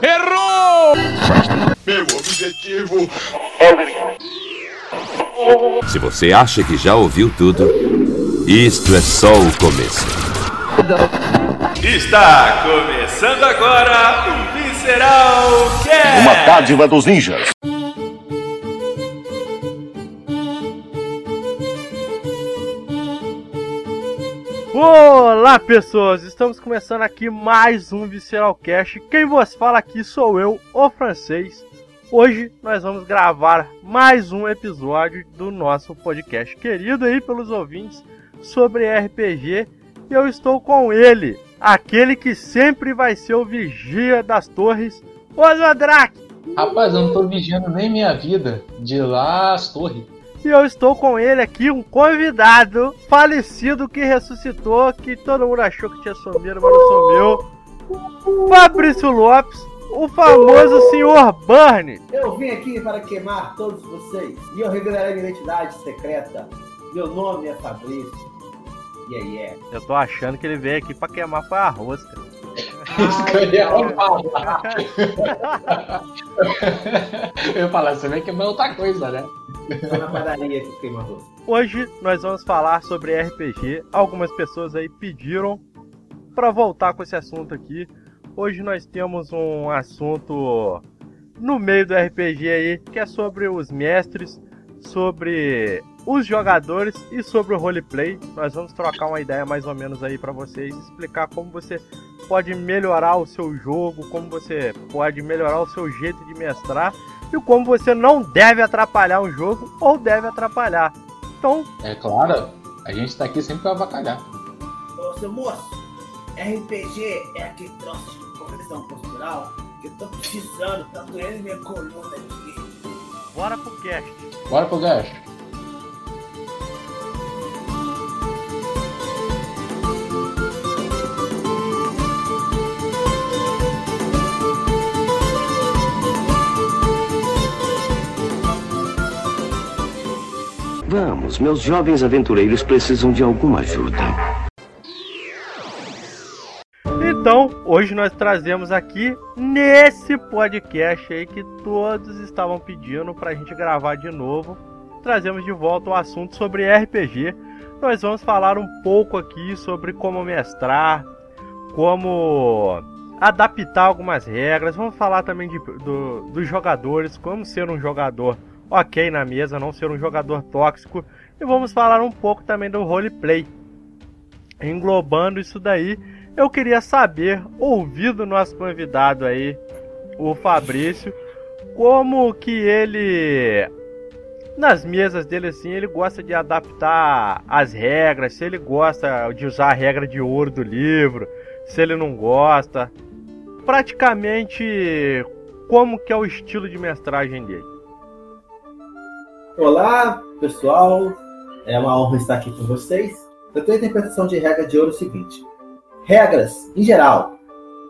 Errou! Meu objetivo. Se você acha que já ouviu tudo, isto é só o começo. Está começando agora o Visceral Cast! Uma dádiva dos ninjas. Olá pessoas, estamos começando aqui mais um Visceral Cast. Quem vos fala aqui sou eu, o francês. Hoje nós vamos gravar mais um episódio do nosso podcast querido aí pelos ouvintes sobre RPG. E eu estou com ele, aquele que sempre vai ser o vigia das torres, o Zodrak. Rapaz, eu não tô vigiando nem minha vida. De lá as torres. E eu estou com ele aqui, um convidado falecido que ressuscitou, que todo mundo achou que tinha sumido, mas não sumiu. Fabrício Lopes, o famoso Sr. Burn. Eu vim aqui para queimar todos vocês e eu revelarei minha identidade secreta. Meu nome é Fabrício. Yeah, yeah. Eu tô achando que ele veio aqui pra queimar foi cara. Isso que eu ia falar. eu ia falar, você vê que é outra coisa, né? Hoje nós vamos falar sobre RPG. Algumas pessoas aí pediram para voltar com esse assunto aqui. Hoje nós temos um assunto no meio do RPG aí, que é sobre os mestres, sobre os jogadores e sobre o roleplay. Nós vamos trocar uma ideia mais ou menos aí para vocês, explicar como você pode melhorar o seu jogo, como você pode melhorar o seu jeito de mestrar e como você não deve atrapalhar o jogo ou deve atrapalhar. Então, É claro, a gente tá aqui sempre pra avacalhar. Ô, seu moço, RPG é aquele troço de correção postural que eu tô precisando, tá doendo minha coluna aqui. bora pro cast. Bora pro gasto. Vamos, meus jovens aventureiros precisam de alguma ajuda. Então, hoje nós trazemos aqui nesse podcast aí que todos estavam pedindo pra gente gravar de novo. Trazemos de volta o assunto sobre RPG. Nós vamos falar um pouco aqui sobre como mestrar, como adaptar algumas regras. Vamos falar também de, do- dos jogadores, como ser um jogador ok na mesa, não ser um jogador tóxico. E vamos falar um pouco também do roleplay. Englobando isso daí, eu queria saber, ouvir do nosso convidado aí, o Fabrício, como que ele nas mesas dele assim, ele gosta de adaptar as regras, se ele gosta de usar a regra de ouro do livro, se ele não gosta. Praticamente como que é o estilo de mestragem dele. Olá, pessoal. É uma honra estar aqui com vocês. Eu tenho a interpretação de regra de ouro seguinte: regras, em geral,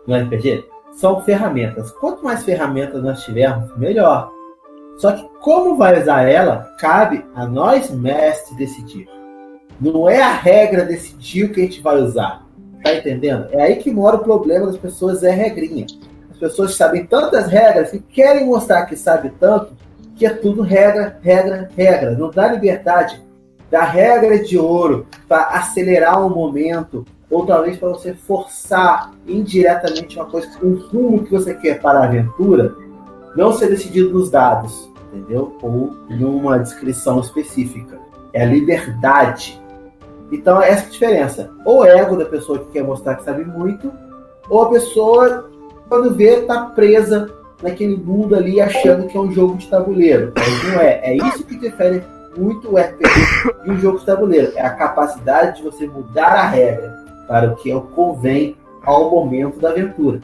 no RPG, são ferramentas. Quanto mais ferramentas nós tivermos, melhor. Só que como vai usar ela, cabe a nós mestres decidir. Não é a regra decidir o que a gente vai usar. Tá entendendo? É aí que mora o problema das pessoas, é regrinha. As pessoas sabem tantas regras que querem mostrar que sabe tanto que é tudo regra, regra, regra. Não dá liberdade da regra de ouro para acelerar um momento ou talvez para você forçar indiretamente uma coisa, um rumo que você quer para a aventura, não ser decidido nos dados, entendeu? Ou em uma descrição específica. É a liberdade. Então, essa é a diferença. Ou ego da pessoa que quer mostrar que sabe muito, ou a pessoa, quando vê, tá presa naquele mundo ali achando que é um jogo de tabuleiro. Mas não é. É isso que difere muito o RPG de um jogo de tabuleiro. É a capacidade de você mudar a regra para o que é o convém ao momento da aventura.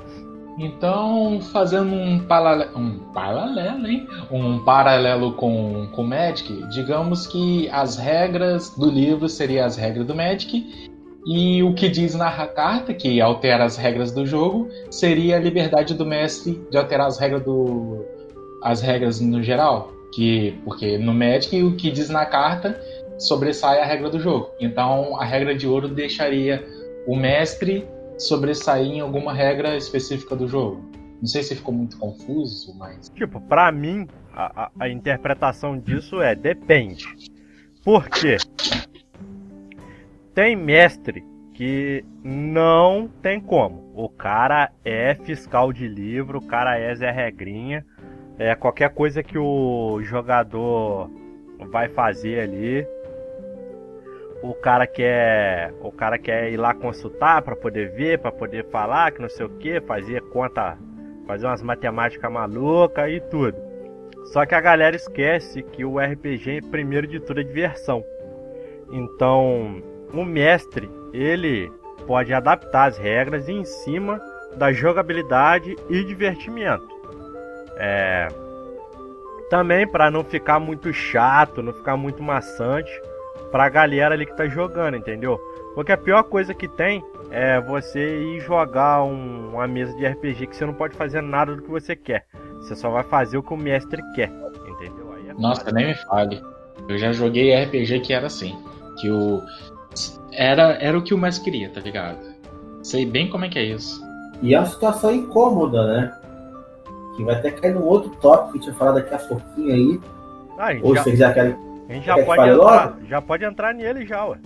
Então, fazendo um paralelo, um paralelo, hein? Um paralelo com o Magic, digamos que as regras do livro seriam as regras do Magic e o que diz na carta, que altera as regras do jogo, seria a liberdade do mestre de alterar as regras do as regras no geral, que porque no Magic o que diz na carta sobressai a regra do jogo. Então, a regra de ouro deixaria o mestre sobressair em alguma regra específica do jogo. Não sei se ficou muito confuso, mas. Tipo, pra mim, a, a, a interpretação disso é depende. Por quê? Tem mestre que não tem como. O cara é fiscal de livro, o cara é Zé Regrinha. É qualquer coisa que o jogador vai fazer ali. O cara quer, o cara quer ir lá consultar para poder ver, para poder falar, que não sei o que, fazer conta, fazer umas matemáticas malucas e tudo. Só que a galera esquece que o RPG, primeiro de tudo, é diversão. Então, o mestre, ele pode adaptar as regras em cima da jogabilidade e divertimento. É... Também para não ficar muito chato, não ficar muito maçante para a galera ali que tá jogando, entendeu? Porque a pior coisa que tem é você ir jogar um, uma mesa de RPG que você não pode fazer nada do que você quer. Você só vai fazer o que o mestre quer, entendeu? É Nossa, nem me fale. Eu já joguei RPG que era assim. Que o. Era, era o que o mestre queria, tá ligado? Sei bem como é que é isso. E é uma situação incômoda, né? Que vai até cair num outro tópico que a gente vai falar daqui a pouquinho aí. Ah, Ou já, vocês já querem. a gente já quer que pode entrar, logo? já pode entrar nele já, ué.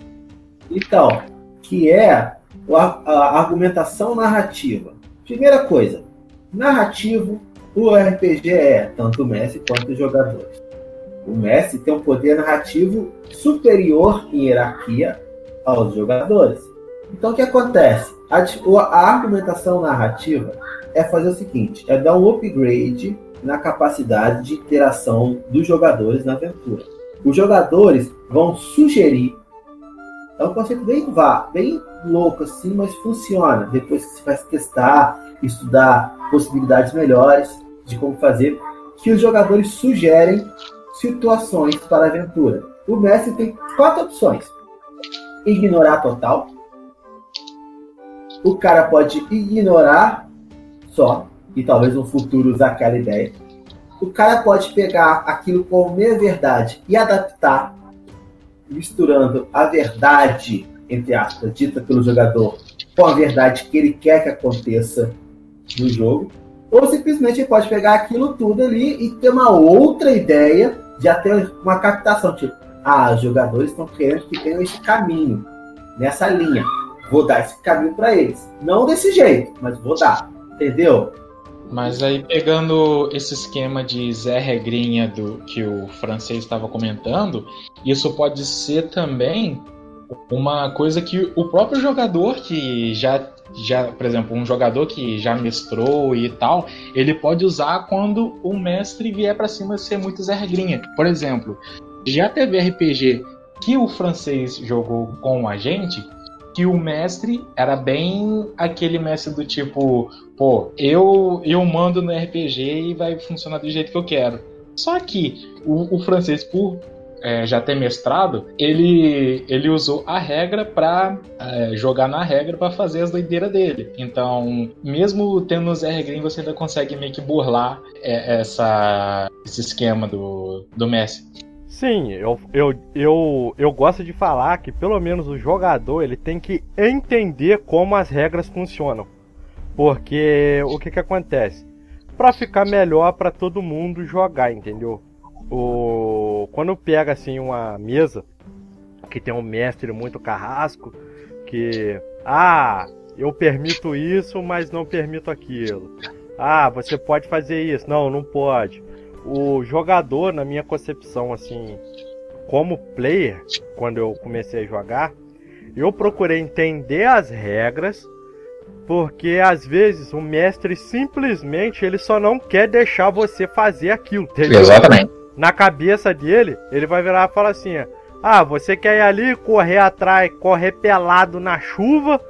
Então, que é a, a argumentação narrativa. Primeira coisa, narrativo, o RPG é tanto o mestre quanto os jogadores. O mestre tem um poder narrativo superior em hierarquia aos jogadores. Então, o que acontece? A, a argumentação narrativa é fazer o seguinte: é dar um upgrade na capacidade de interação dos jogadores na aventura. Os jogadores vão sugerir é um conceito bem vá, bem louco assim, mas funciona. Depois que você vai testar, estudar possibilidades melhores de como fazer, que os jogadores sugerem situações para a aventura. O mestre tem quatro opções: ignorar total. O cara pode ignorar só e talvez no futuro usar aquela ideia. O cara pode pegar aquilo como meia verdade e adaptar misturando a verdade, entre aspas, dita pelo jogador, com a verdade que ele quer que aconteça no jogo, ou simplesmente ele pode pegar aquilo tudo ali e ter uma outra ideia, já ter uma captação, tipo, ah, os jogadores estão querendo que tenha esse caminho, nessa linha, vou dar esse caminho para eles. Não desse jeito, mas vou dar, entendeu? Mas aí pegando esse esquema de Zé Regrinha do que o francês estava comentando, isso pode ser também uma coisa que o próprio jogador que já já, por exemplo, um jogador que já mestrou e tal, ele pode usar quando o mestre vier para cima ser muito Zé Regrinha. Por exemplo, já teve RPG que o francês jogou com a gente, que o mestre era bem aquele mestre do tipo, pô, eu eu mando no RPG e vai funcionar do jeito que eu quero. Só que o, o francês, por é, já ter mestrado, ele, ele usou a regra para é, jogar na regra para fazer as doideiras dele. Então, mesmo tendo o Zé Regrinho, você ainda consegue meio que burlar é, essa, esse esquema do, do Messi. Sim, eu, eu, eu, eu gosto de falar que pelo menos o jogador ele tem que entender como as regras funcionam. Porque o que, que acontece? Para ficar melhor para todo mundo jogar, entendeu? O, quando pega assim uma mesa que tem um mestre muito carrasco, que ah, eu permito isso, mas não permito aquilo. Ah, você pode fazer isso. Não, não pode. O jogador, na minha concepção, assim, como player, quando eu comecei a jogar, eu procurei entender as regras, porque às vezes o mestre simplesmente ele só não quer deixar você fazer aquilo, entendeu? Exatamente. Na cabeça dele, ele vai virar e falar assim: Ah, você quer ir ali correr atrás, correr pelado na chuva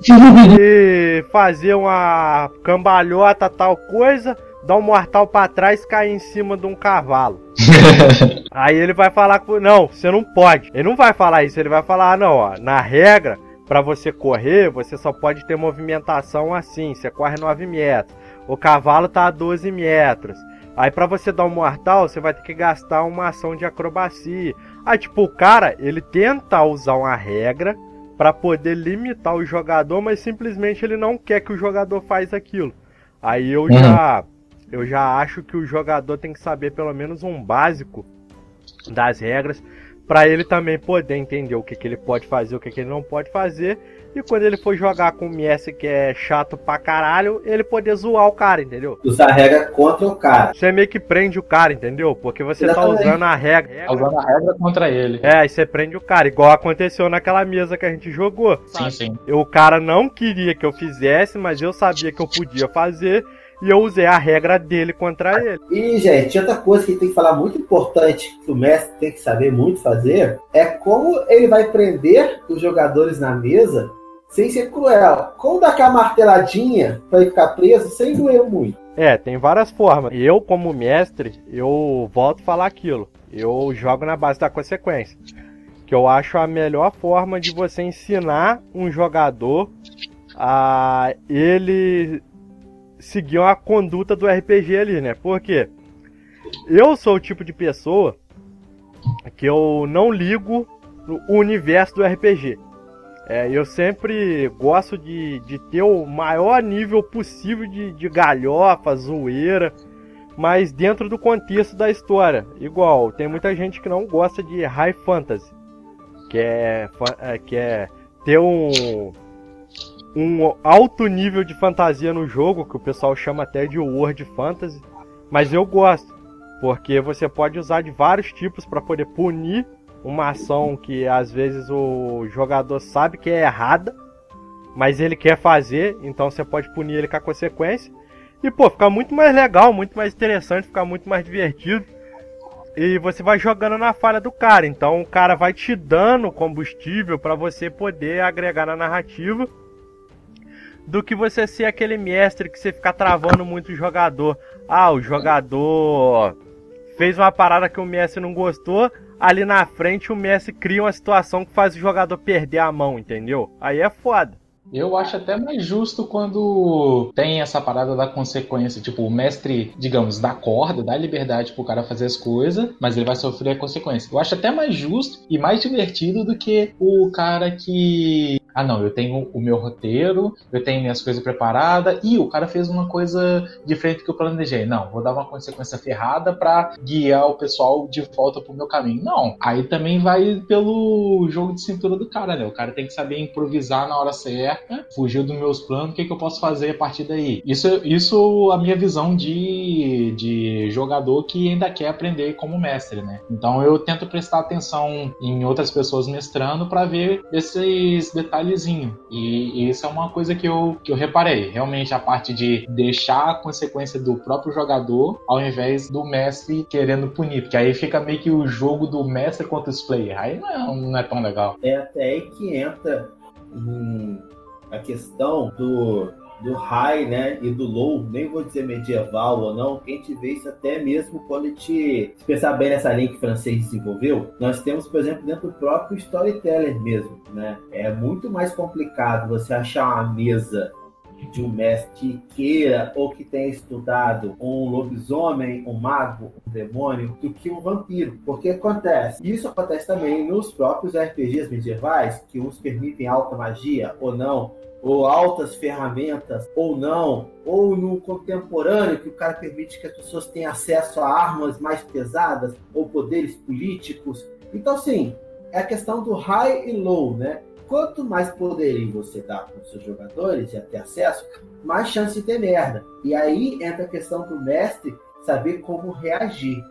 e fazer uma cambalhota, tal coisa, dar um mortal pra trás e cair em cima de um cavalo. Aí ele vai falar com. Não, você não pode. Ele não vai falar isso, ele vai falar, ah, não, ó, na regra, pra você correr, você só pode ter movimentação assim. Você corre 9 metros. O cavalo tá a 12 metros. Aí pra você dar um mortal, você vai ter que gastar uma ação de acrobacia. Aí, tipo, o cara, ele tenta usar uma regra para poder limitar o jogador, mas simplesmente ele não quer que o jogador faz aquilo. Aí eu já eu já acho que o jogador tem que saber pelo menos um básico das regras para ele também poder entender o que, que ele pode fazer, o que, que ele não pode fazer e quando ele for jogar com o Messi, que é chato pra caralho, ele poder zoar o cara, entendeu? Usar a regra contra o cara. Você meio que prende o cara, entendeu? Porque você Exatamente. tá usando a regra. Tá usando a regra contra ele. É, aí você prende o cara, igual aconteceu naquela mesa que a gente jogou. Sim, sim. Eu, o cara não queria que eu fizesse, mas eu sabia que eu podia fazer. E eu usei a regra dele contra ele. E, gente, outra coisa que tem que falar muito importante, que o mestre tem que saber muito fazer, é como ele vai prender os jogadores na mesa sem ser cruel. Como dar aquela marteladinha pra ele ficar preso sem doer muito. É, tem várias formas. Eu, como mestre, eu volto a falar aquilo. Eu jogo na base da consequência. Que eu acho a melhor forma de você ensinar um jogador a ele seguir uma conduta do RPG ali, né? Porque eu sou o tipo de pessoa que eu não ligo no universo do RPG. É, eu sempre gosto de, de ter o maior nível possível de, de galhofa, zoeira, mas dentro do contexto da história. Igual, tem muita gente que não gosta de high fantasy, que é, é, que é ter um, um alto nível de fantasia no jogo, que o pessoal chama até de World Fantasy, mas eu gosto, porque você pode usar de vários tipos para poder punir uma ação que às vezes o jogador sabe que é errada, mas ele quer fazer, então você pode punir ele com a consequência. E pô, fica muito mais legal, muito mais interessante, fica muito mais divertido. E você vai jogando na falha do cara, então o cara vai te dando combustível para você poder agregar na narrativa. Do que você ser aquele mestre que você fica travando muito o jogador. Ah, o jogador fez uma parada que o Messi não gostou, ali na frente o Messi cria uma situação que faz o jogador perder a mão, entendeu? Aí é foda. Eu acho até mais justo quando tem essa parada da consequência. Tipo, o mestre, digamos, dá corda, dá liberdade pro cara fazer as coisas, mas ele vai sofrer a consequência. Eu acho até mais justo e mais divertido do que o cara que. Ah, não, eu tenho o meu roteiro, eu tenho minhas coisas preparadas e o cara fez uma coisa diferente que eu planejei. Não, vou dar uma consequência ferrada pra guiar o pessoal de volta pro meu caminho. Não, aí também vai pelo jogo de cintura do cara, né? O cara tem que saber improvisar na hora certa, fugir dos meus planos, o que, que eu posso fazer a partir daí. Isso, isso a minha visão de, de jogador que ainda quer aprender como mestre, né? Então eu tento prestar atenção em outras pessoas mestrando para ver esses detalhezinhos. E, e isso é uma coisa que eu, que eu reparei. Realmente a parte de deixar a consequência do próprio jogador ao invés do mestre querendo punir. Porque aí fica meio que o jogo do mestre contra os players. Aí não é, não é tão legal. É até aí que entra hum, a questão do, do high, né, e do low, nem vou dizer medieval ou não, a gente vê isso até mesmo quando a gente, se pensar bem nessa linha que o francês desenvolveu, nós temos, por exemplo, dentro do próprio storyteller mesmo, né, é muito mais complicado você achar uma mesa de um mestre que queira ou que tenha estudado um lobisomem, um mago, um demônio, do que um vampiro. Porque acontece, isso acontece também nos próprios RPGs medievais, que uns permitem alta magia ou não, ou altas ferramentas ou não, ou no contemporâneo, que o cara permite que as pessoas tenham acesso a armas mais pesadas ou poderes políticos. Então, sim, é a questão do high e low, né? Quanto mais poderio você dá para os seus jogadores e ter acesso, mais chance de ter merda. E aí entra a questão do mestre saber como reagir.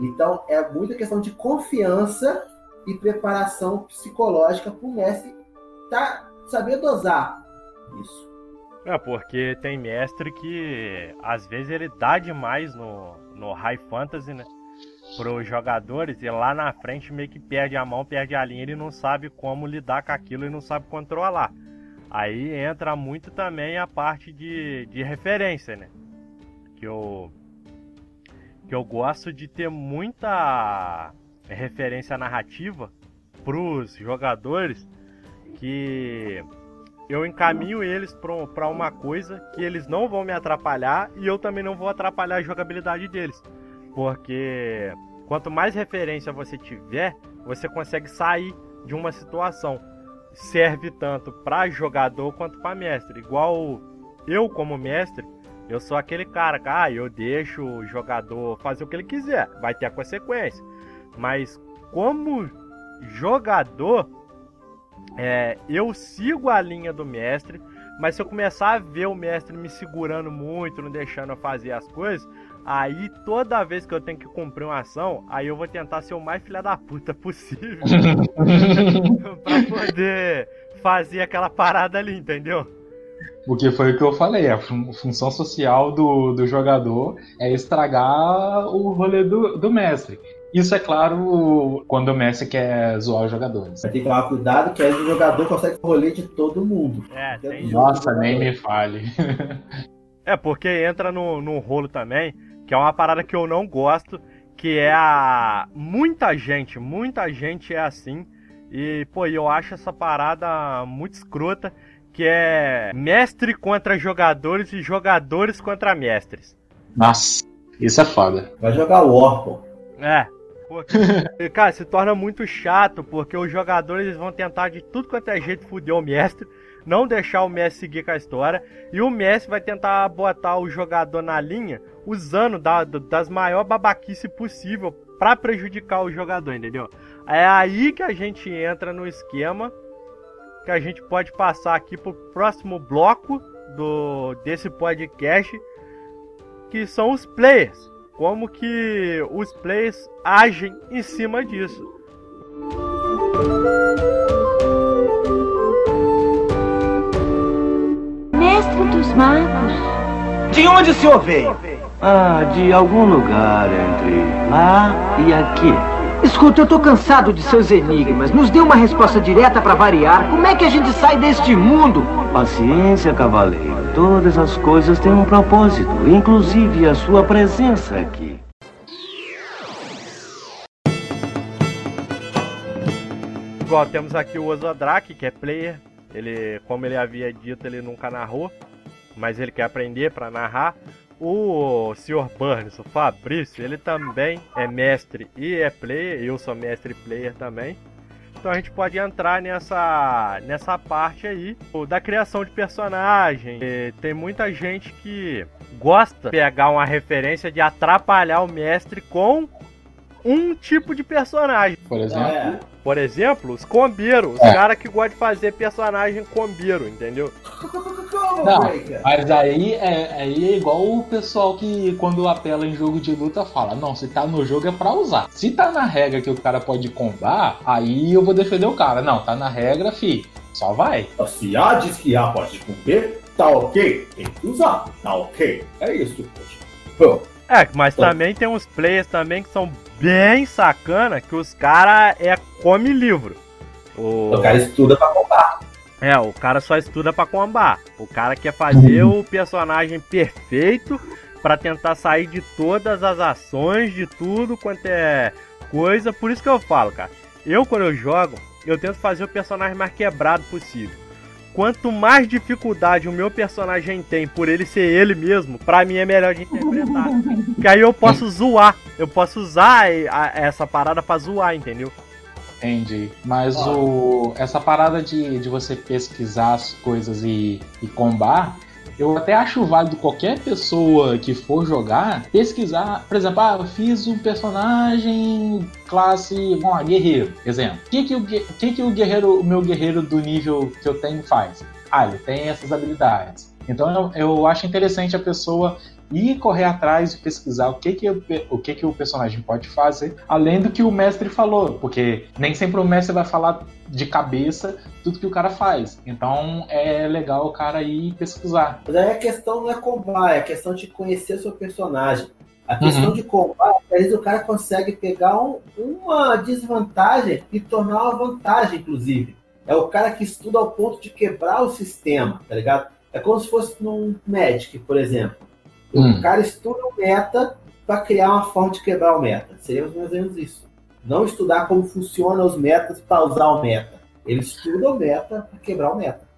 Então é muita questão de confiança e preparação psicológica para o mestre tá, saber dosar isso. É, porque tem mestre que às vezes ele dá demais no, no High Fantasy, né? Para os jogadores e lá na frente meio que perde a mão, perde a linha, ele não sabe como lidar com aquilo e não sabe controlar. Aí entra muito também a parte de, de referência, né? Que eu, que eu gosto de ter muita referência narrativa pros jogadores que eu encaminho eles para uma coisa que eles não vão me atrapalhar e eu também não vou atrapalhar a jogabilidade deles. Porque quanto mais referência você tiver, você consegue sair de uma situação. serve tanto para jogador quanto para mestre. Igual eu, como mestre, eu sou aquele cara que ah, eu deixo o jogador fazer o que ele quiser, vai ter a consequência. Mas como jogador, é, eu sigo a linha do mestre, mas se eu começar a ver o mestre me segurando muito, não deixando eu fazer as coisas, aí toda vez que eu tenho que cumprir uma ação, aí eu vou tentar ser o mais filha da puta possível pra poder fazer aquela parada ali, entendeu? Porque foi o que eu falei, a fun função social do, do jogador é estragar o rolê do, do mestre. Isso é claro quando o Messi quer zoar os jogadores. Ter que tomar cuidado que aí o jogador consegue rolê de todo mundo. É, tem Nossa, nem me fale. É, porque entra no, no rolo também, que é uma parada que eu não gosto, que é a. Muita gente, muita gente é assim. E, pô, eu acho essa parada muito escrota, que é mestre contra jogadores e jogadores contra mestres. Nossa, isso é foda. Vai jogar War, pô. É. Pô, cara, se torna muito chato, porque os jogadores vão tentar de tudo quanto é jeito foder o mestre, não deixar o mestre seguir com a história, e o mestre vai tentar botar o jogador na linha, usando da, das maiores babaquice possível para prejudicar o jogador, entendeu? É aí que a gente entra no esquema que a gente pode passar aqui pro próximo bloco do desse podcast, que são os players como que os players agem em cima disso. Dos magos. De onde o senhor veio? Ah, de algum lugar entre lá e aqui. Escuta, eu tô cansado de seus enigmas. Nos dê uma resposta direta para variar. Como é que a gente sai deste mundo? Paciência, cavaleiro. Todas as coisas têm um propósito, inclusive a sua presença aqui. Igual temos aqui o Ozodrak, que é player. Ele, como ele havia dito, ele nunca narrou, mas ele quer aprender para narrar. O Sr. Burns, o Fabrício, ele também é mestre e é player. Eu sou mestre player também. Então a gente pode entrar nessa, nessa parte aí da criação de personagem. E tem muita gente que gosta de pegar uma referência de atrapalhar o mestre com um tipo de personagem. Por exemplo. É. Por exemplo, os combeiros. Os É. caras que gostam de fazer personagem combeiro, entendeu? Não, mas aí é, aí é igual o pessoal que quando apela em jogo de luta fala, não, se tá no jogo é pra usar. Se tá na regra que o cara pode combar, aí eu vou defender o cara. Não, tá na regra, fi. Só vai. Se A diz que A pode comer, tá ok. Tem que usar, tá ok. É isso, poxa. Pô, É, mas também tem uns players também que são bem sacana, que os caras é come livro. O... O cara estuda pra comprar. É, o cara só estuda pra combar. O cara quer fazer Uhum. o personagem perfeito pra tentar sair de todas as ações, de tudo quanto é coisa. Por isso que eu falo, cara. Eu, quando eu jogo, eu tento fazer o personagem mais quebrado possível. Quanto mais dificuldade o meu personagem tem por ele ser ele mesmo, pra mim é melhor de interpretar. que aí eu posso zoar. Eu posso usar essa parada pra zoar, entendeu? Entendi. Mas o, essa parada de, de você pesquisar as coisas e, e combar, eu até acho válido qualquer pessoa que for jogar pesquisar. Por exemplo, ah, eu fiz um personagem classe, lá, guerreiro, exemplo. O que, que, o que, que o guerreiro, o meu guerreiro do nível que eu tenho faz? Ah, ele tem essas habilidades. Então eu, eu acho interessante a pessoa ir correr atrás e pesquisar o que que, o que que o personagem pode fazer, além do que o mestre falou, porque nem sempre o mestre vai falar de cabeça tudo que o cara faz. Então é legal o cara ir pesquisar. Mas aí a questão não é combar, é a questão de conhecer o seu personagem. A questão de combar, às vezes o cara consegue pegar um- uma desvantagem e tornar uma vantagem, inclusive. É o cara que estuda ao ponto de quebrar o sistema, tá ligado? É como se fosse num Magic, por exemplo. O Hum. cara estuda o meta para criar uma forma de quebrar o meta. Seria mais ou menos isso. Não estudar como funcionam os metas para usar o meta. Ele estuda o meta para quebrar o meta.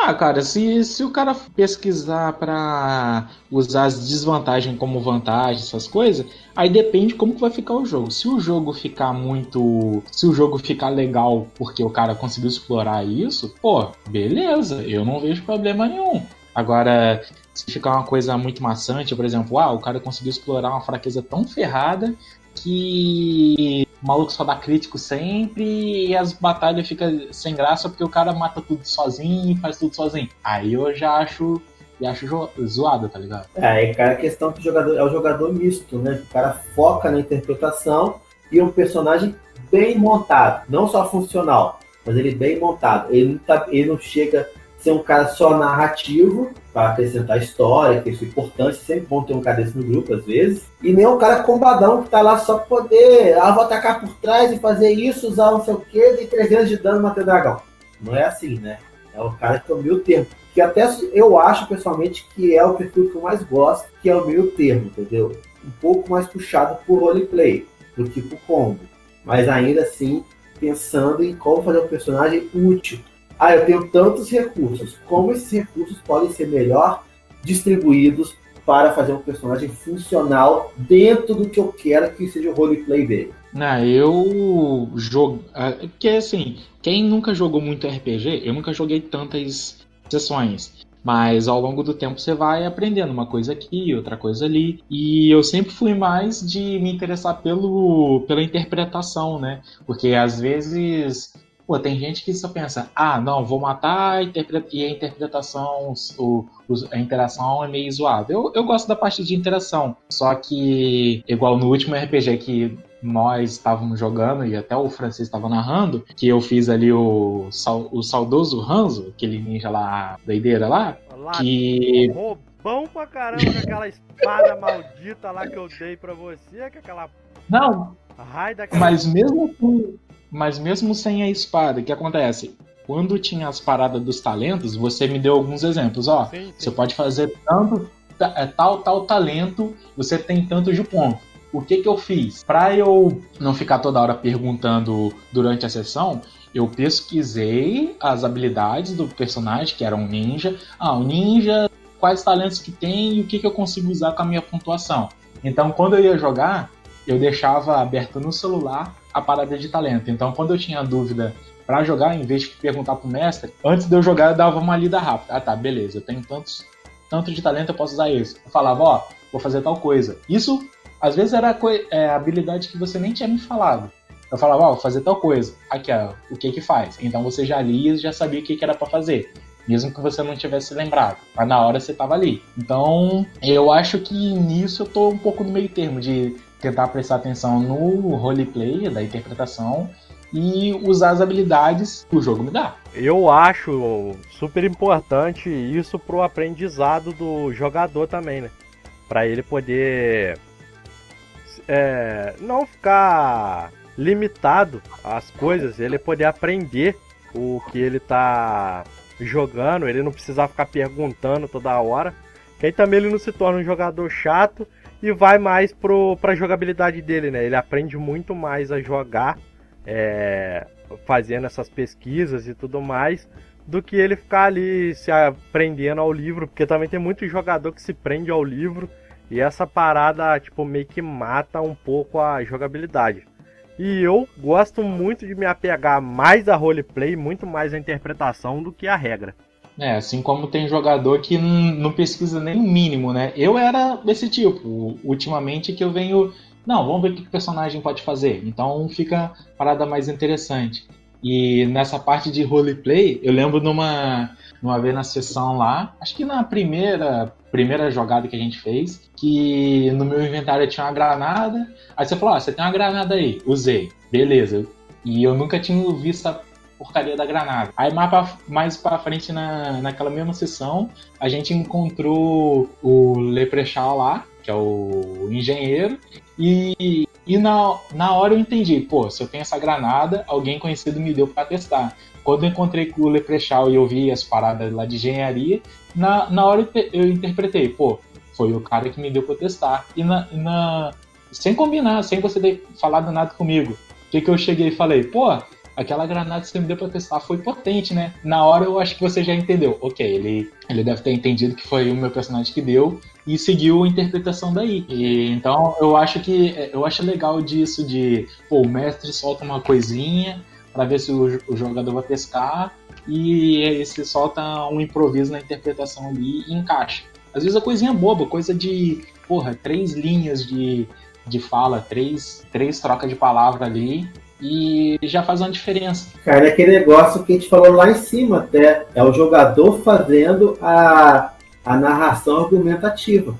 Ah, cara, se, se o cara pesquisar pra usar as desvantagens como vantagem, essas coisas, aí depende como que vai ficar o jogo. Se o jogo ficar muito. Se o jogo ficar legal porque o cara conseguiu explorar isso, pô, beleza, eu não vejo problema nenhum. Agora, se ficar uma coisa muito maçante, por exemplo, ah, o cara conseguiu explorar uma fraqueza tão ferrada que o maluco só dá crítico sempre e as batalhas ficam sem graça porque o cara mata tudo sozinho e faz tudo sozinho. Aí eu já acho. Já acho zoado, tá ligado? É, aí, cara, a questão que o jogador é o jogador misto, né? O cara foca na interpretação e um personagem bem montado, não só funcional, mas ele bem montado. Ele não, tá, ele não chega ser um cara só narrativo para acrescentar história, que isso é importante, sempre bom ter um cara desse no grupo às vezes, e nem um cara combadão que tá lá só pra poder, ah, vou atacar por trás e fazer isso, usar não sei o que, de 300 de dano matar dragão. Não é assim, né? É o cara que é o meio termo. Que até eu acho pessoalmente que é o perfil que eu mais gosto, que é o meio termo, entendeu? Um pouco mais puxado por roleplay do que por combo. Mas ainda assim, pensando em como fazer um personagem útil ah, eu tenho tantos recursos. Como esses recursos podem ser melhor distribuídos para fazer um personagem funcional dentro do que eu quero que seja o roleplay dele? Não, eu jogo. Ah, porque assim, quem nunca jogou muito RPG, eu nunca joguei tantas sessões. Mas ao longo do tempo você vai aprendendo uma coisa aqui, outra coisa ali. E eu sempre fui mais de me interessar pelo, pela interpretação, né? Porque às vezes Pô, tem gente que só pensa, ah, não, vou matar e a interpretação, o, a interação é meio zoada. Eu, eu gosto da parte de interação, só que, igual no último RPG que nós estávamos jogando e até o Francisco estava narrando, que eu fiz ali o, o saudoso Hanzo, aquele ninja lá, doideira lá, Olá, que... Roubão pra caramba com aquela espada maldita lá que eu dei pra você, com aquela... Não, mas mesmo com mas mesmo sem a espada, o que acontece? Quando tinha as paradas dos talentos, você me deu alguns exemplos. Ó, sim, sim. você pode fazer tanto, é, tal, tal talento, você tem tanto de ponto. O que que eu fiz? Para eu não ficar toda hora perguntando durante a sessão, eu pesquisei as habilidades do personagem, que era um ninja. Ah, o ninja, quais talentos que tem e o que, que eu consigo usar com a minha pontuação. Então, quando eu ia jogar, eu deixava aberto no celular a parada de talento. Então, quando eu tinha dúvida para jogar, em vez de perguntar pro mestre, antes de eu jogar, eu dava uma lida rápida. Ah, tá, beleza, eu tenho tantos, tanto de talento, eu posso usar isso. Eu falava, ó, vou fazer tal coisa. Isso, às vezes, era é, habilidade que você nem tinha me falado. Eu falava, ó, vou fazer tal coisa. Aqui, ó, o que que faz? Então você já lia e já sabia o que, que era para fazer mesmo que você não tivesse lembrado, mas na hora você estava ali. Então, eu acho que nisso eu tô um pouco no meio termo de tentar prestar atenção no roleplay, da interpretação, e usar as habilidades que o jogo me dá. Eu acho super importante isso pro aprendizado do jogador também, né? Para ele poder é, não ficar limitado às coisas, ele poder aprender o que ele tá jogando, ele não precisar ficar perguntando toda hora. Que aí também ele não se torna um jogador chato e vai mais pro, pra jogabilidade dele, né? Ele aprende muito mais a jogar, é, fazendo essas pesquisas e tudo mais, do que ele ficar ali se aprendendo ao livro, porque também tem muito jogador que se prende ao livro e essa parada, tipo, meio que mata um pouco a jogabilidade. E eu gosto muito de me apegar mais a roleplay, muito mais a interpretação do que a regra. É, assim como tem jogador que não pesquisa nem o mínimo, né? Eu era desse tipo. Ultimamente que eu venho. Não, vamos ver o que o personagem pode fazer. Então fica parada mais interessante. E nessa parte de roleplay, eu lembro numa, numa vez na sessão lá, acho que na primeira primeira jogada que a gente fez, que no meu inventário tinha uma granada. Aí você falou: ah, você tem uma granada aí. Usei. Beleza. E eu nunca tinha visto porcaria da granada. Aí mais pra, mais pra frente na, naquela mesma sessão, a gente encontrou o Leprechaun lá, que é o engenheiro, e, e na, na hora eu entendi, pô, se eu tenho essa granada, alguém conhecido me deu para testar. Quando eu encontrei com o Leprechaun e eu vi as paradas lá de engenharia, na, na hora eu interpretei, pô, foi o cara que me deu pra testar. E na, na sem combinar, sem você ter falado nada comigo. O que, que eu cheguei e falei, pô, aquela granada que você me deu pra testar foi potente, né? Na hora eu acho que você já entendeu. Ok, ele, ele deve ter entendido que foi o meu personagem que deu e seguiu a interpretação daí. E, então eu acho que eu acho legal disso de, pô, o mestre solta uma coisinha para ver se o, o, jogador vai pescar e se solta um improviso na interpretação ali e encaixa. Às vezes a coisinha boba, coisa de, porra, três linhas de, de fala, três, três trocas de palavra ali e já faz uma diferença. Cara, é aquele negócio que a gente falou lá em cima até. É o jogador fazendo a, a narração argumentativa.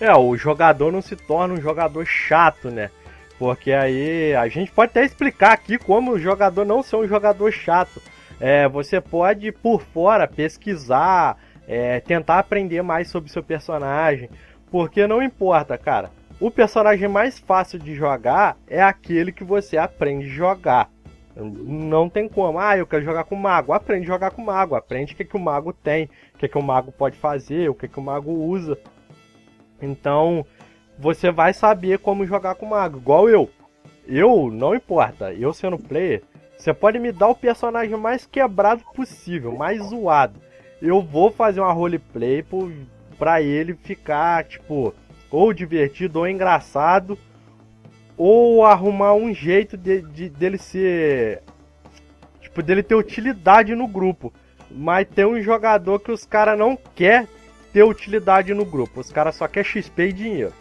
É, o jogador não se torna um jogador chato, né? Porque aí a gente pode até explicar aqui como o jogador não ser um jogador chato. É, você pode, por fora, pesquisar, é, tentar aprender mais sobre seu personagem. Porque não importa, cara. O personagem mais fácil de jogar é aquele que você aprende a jogar. Não tem como. Ah, eu quero jogar com o mago. Aprende a jogar com o mago. Aprende o que, que o mago tem, o que, que o mago pode fazer, o que, que o mago usa. Então, você vai saber como jogar com o mago. Igual eu. Eu, não importa. Eu sendo player, você pode me dar o personagem mais quebrado possível, mais zoado. Eu vou fazer uma roleplay pra ele ficar, tipo, ou divertido ou engraçado, ou arrumar um jeito de, de, dele ser. Tipo, dele ter utilidade no grupo. Mas tem um jogador que os caras não quer ter utilidade no grupo. Os caras só quer XP e dinheiro.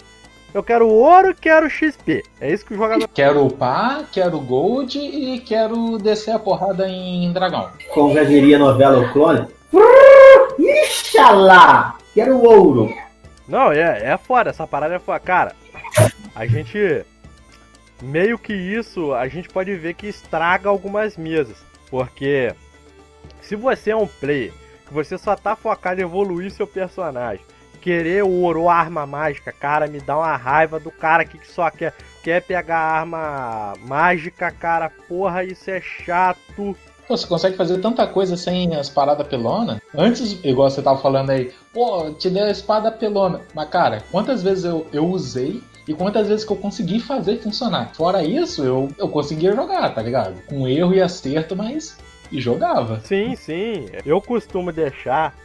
Eu quero ouro, quero XP. É isso que o jogador. Quero upar, quero gold e quero descer a porrada em dragão. Como já diria a novela O Clone. Ixalá! Quero ouro. Não, é, é foda, essa parada é foda. Cara, a gente. Meio que isso, a gente pode ver que estraga algumas mesas. Porque se você é um player que você só tá focado em evoluir seu personagem, querer ouro arma mágica, cara, me dá uma raiva do cara que só quer, quer pegar arma mágica, cara. Porra, isso é chato. Pô, você consegue fazer tanta coisa sem as paradas pelona? Antes, igual você tava falando aí, pô, te dei a espada pelona. Mas, cara, quantas vezes eu, eu usei e quantas vezes que eu consegui fazer funcionar? Fora isso, eu, eu conseguia jogar, tá ligado? Com erro e acerto, mas e jogava. Sim, sim. Eu costumo deixar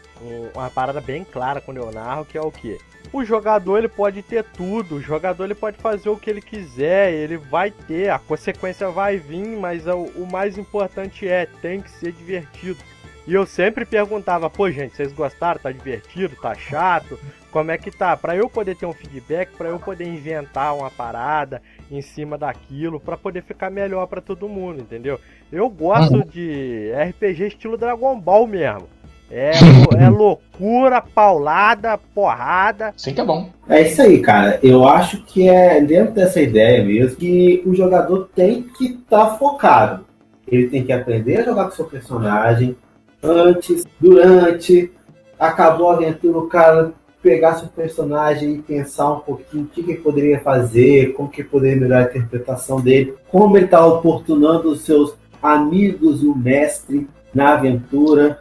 uma parada bem clara quando eu narro, que é o que? O jogador ele pode ter tudo, o jogador ele pode fazer o que ele quiser, ele vai ter, a consequência vai vir, mas o, o mais importante é, tem que ser divertido. E eu sempre perguntava, pô gente, vocês gostaram? Tá divertido? Tá chato? Como é que tá? Para eu poder ter um feedback, para eu poder inventar uma parada em cima daquilo, para poder ficar melhor para todo mundo, entendeu? Eu gosto de RPG estilo Dragon Ball mesmo. É, é loucura, paulada, porrada. Sim que é bom. É isso aí, cara. Eu acho que é dentro dessa ideia mesmo que o jogador tem que estar tá focado. Ele tem que aprender a jogar com seu personagem antes, durante, acabou a aventura, o cara pegar seu personagem e pensar um pouquinho o que, que ele poderia fazer, como que poderia melhorar a interpretação dele, como ele está oportunando os seus amigos e o mestre na aventura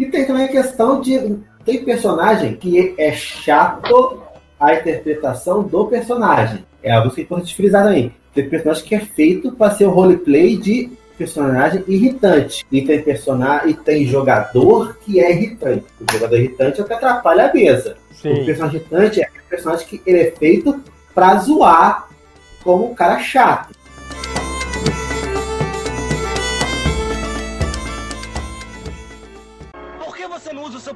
e tem também a questão de. Tem personagem que é chato a interpretação do personagem. É algo que é importante frisar também. Tem personagem que é feito para ser o roleplay de personagem irritante. E tem personagem e tem jogador que é irritante. O jogador irritante é o que atrapalha a mesa. Sim. O personagem irritante é o personagem que ele é feito para zoar como um cara chato.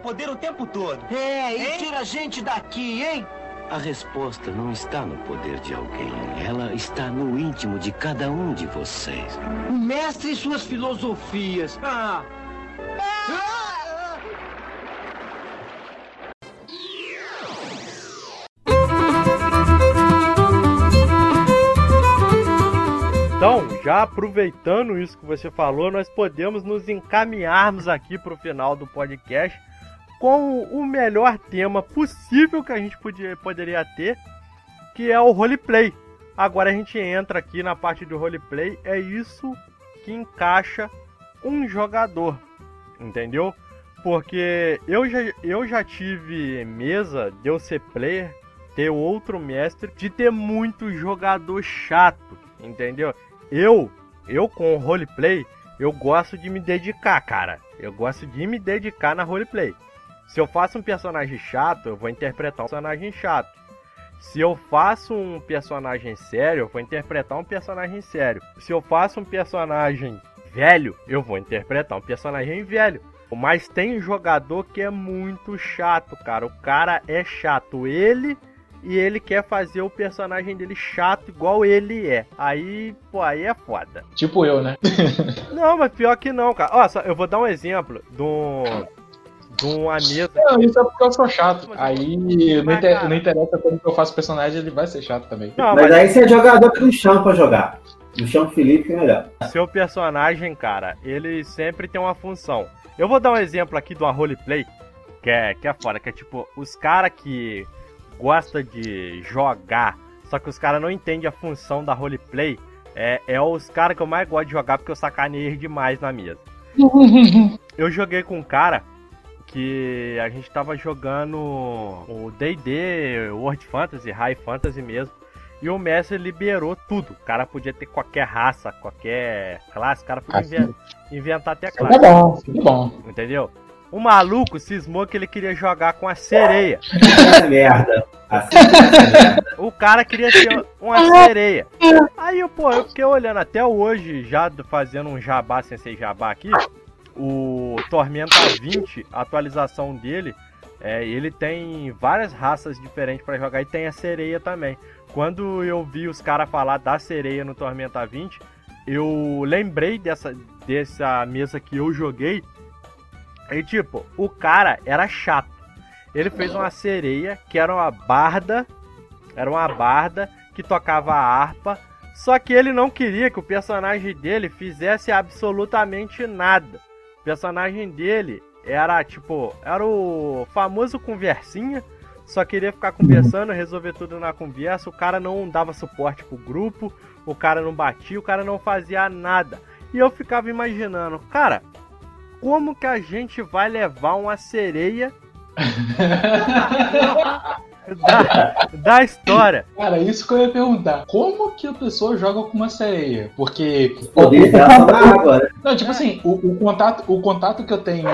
Poder o tempo todo. É, e tira a gente daqui, hein? A resposta não está no poder de alguém. Ela está no íntimo de cada um de vocês. O mestre e suas filosofias. Ah! ah! Então, já aproveitando isso que você falou, nós podemos nos encaminharmos aqui para o final do podcast com o melhor tema possível que a gente podia, poderia ter, que é o roleplay. Agora a gente entra aqui na parte do roleplay, é isso que encaixa um jogador, entendeu? Porque eu já, eu já tive mesa de eu ser player, ter outro mestre, de ter muito jogador chato, entendeu? Eu, eu com o roleplay, eu gosto de me dedicar, cara. Eu gosto de me dedicar na roleplay. Se eu faço um personagem chato, eu vou interpretar um personagem chato. Se eu faço um personagem sério, eu vou interpretar um personagem sério. Se eu faço um personagem velho, eu vou interpretar um personagem velho. Mas tem jogador que é muito chato, cara. O cara é chato. Ele e ele quer fazer o personagem dele chato igual ele é. Aí, pô, aí é foda. Tipo eu, né? não, mas pior que não, cara. Ó, só, eu vou dar um exemplo do de uma mesa. Não, isso é porque eu sou chato. Aí não, inter... não, interessa como que eu faço personagem, ele vai ser chato também. Não, mas, mas aí você é jogador no chão pra jogar. No chão Felipe é melhor. Seu personagem, cara, ele sempre tem uma função. Eu vou dar um exemplo aqui do roleplay, que é, que é fora, que é tipo, os caras que gosta de jogar, só que os caras não entendem a função da roleplay, é, é os caras que eu mais gosto de jogar porque eu sacaneio demais na mesa. eu joguei com um cara que a gente tava jogando o D&D, World Fantasy, High Fantasy mesmo. E o mestre liberou tudo. O cara podia ter qualquer raça, qualquer classe. O cara podia inventar até classe. É bom, é bom. Entendeu? O maluco cismou que ele queria jogar com a sereia. merda. O cara queria ser uma sereia. Aí, pô, eu fiquei olhando até hoje, já fazendo um jabá sem ser jabá aqui o Tormenta 20, a atualização dele, é, ele tem várias raças diferentes para jogar e tem a sereia também. Quando eu vi os caras falar da sereia no Tormenta 20, eu lembrei dessa, dessa mesa que eu joguei. E tipo, o cara era chato. Ele fez uma sereia que era uma barda, era uma barda que tocava harpa, só que ele não queria que o personagem dele fizesse absolutamente nada personagem dele era tipo, era o famoso conversinha, só queria ficar conversando, resolver tudo na conversa. O cara não dava suporte pro grupo, o cara não batia, o cara não fazia nada. E eu ficava imaginando, cara, como que a gente vai levar uma sereia da, da história. Cara, isso que eu ia perguntar. Como que a pessoa joga com uma sereia? Porque. Poder água, né? Não, tipo assim, o, o, contato, o contato que eu tenho.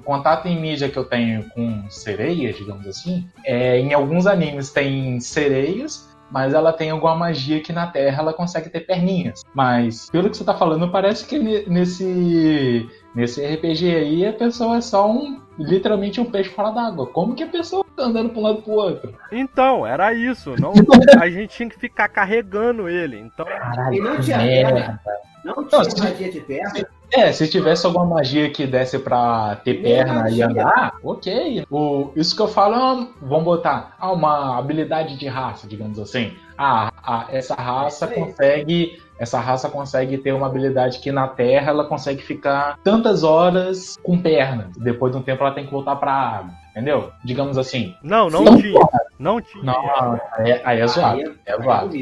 O contato em mídia que eu tenho com sereias, digamos assim, é, em alguns animes tem sereias, mas ela tem alguma magia que na Terra ela consegue ter perninhas. Mas, pelo que você tá falando, parece que nesse, nesse RPG aí a pessoa é só um literalmente um peixe fora d'água. Como que a pessoa tá andando pra um lado pro outro? Então, era isso. Não, a gente tinha que ficar carregando ele. Então. Caralho, e não tinha perna. Não tinha não, magia de perna. É, se tivesse alguma magia que desse pra ter perna e andar, ok. O, isso que eu falo é vamos botar, ah, uma habilidade de raça, digamos assim. Ah, ah essa raça consegue essa raça consegue ter uma habilidade que na Terra ela consegue ficar tantas horas com pernas. Depois de um tempo ela tem que voltar pra água. Entendeu? Digamos assim. Não, não tinha. Não tinha. Não, aí, aí é zoado. É, é zoado.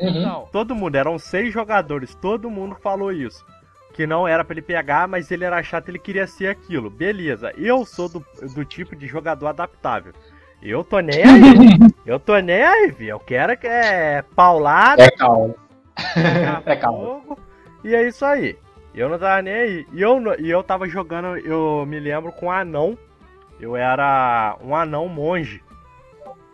Uhum. Não, todo mundo, eram seis jogadores, todo mundo falou isso. Que não era para ele pegar, mas ele era chato, ele queria ser aquilo. Beleza, eu sou do, do tipo de jogador adaptável. Eu tô nem aí. eu tô nem aí, vi. Eu quero que é paulada. É calma. é fogo, e é isso aí. Eu não tava nem aí. E eu, e eu tava jogando, eu me lembro, com um anão. Eu era um anão monge.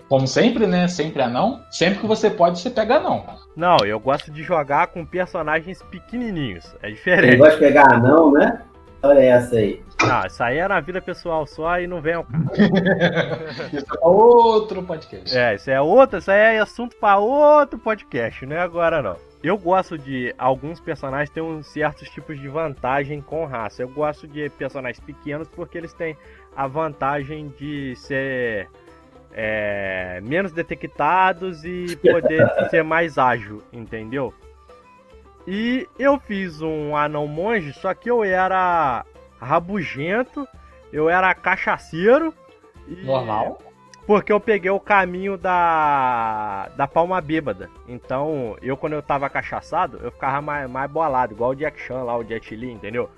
Como sempre, né? Sempre anão. Sempre que você pode, você pega anão. Não, eu gosto de jogar com personagens pequenininhos. É diferente. Você gosta de pegar anão, né? Olha essa aí. Não, isso aí é na vida pessoal só e não vem ao caso. isso é outro podcast. É, isso é outro, isso aí é assunto para outro podcast, não é agora não. Eu gosto de alguns personagens ter um certos tipos de vantagem com raça. Eu gosto de personagens pequenos porque eles têm a vantagem de ser é, menos detectados e poder ser mais ágil, entendeu? E eu fiz um anão monge, só que eu era rabugento, eu era cachaceiro. E... Normal. Porque eu peguei o caminho da, da palma bêbada. Então, eu quando eu tava cachaçado, eu ficava mais, mais bolado, igual o Jack Chan lá, o Jet Li, entendeu?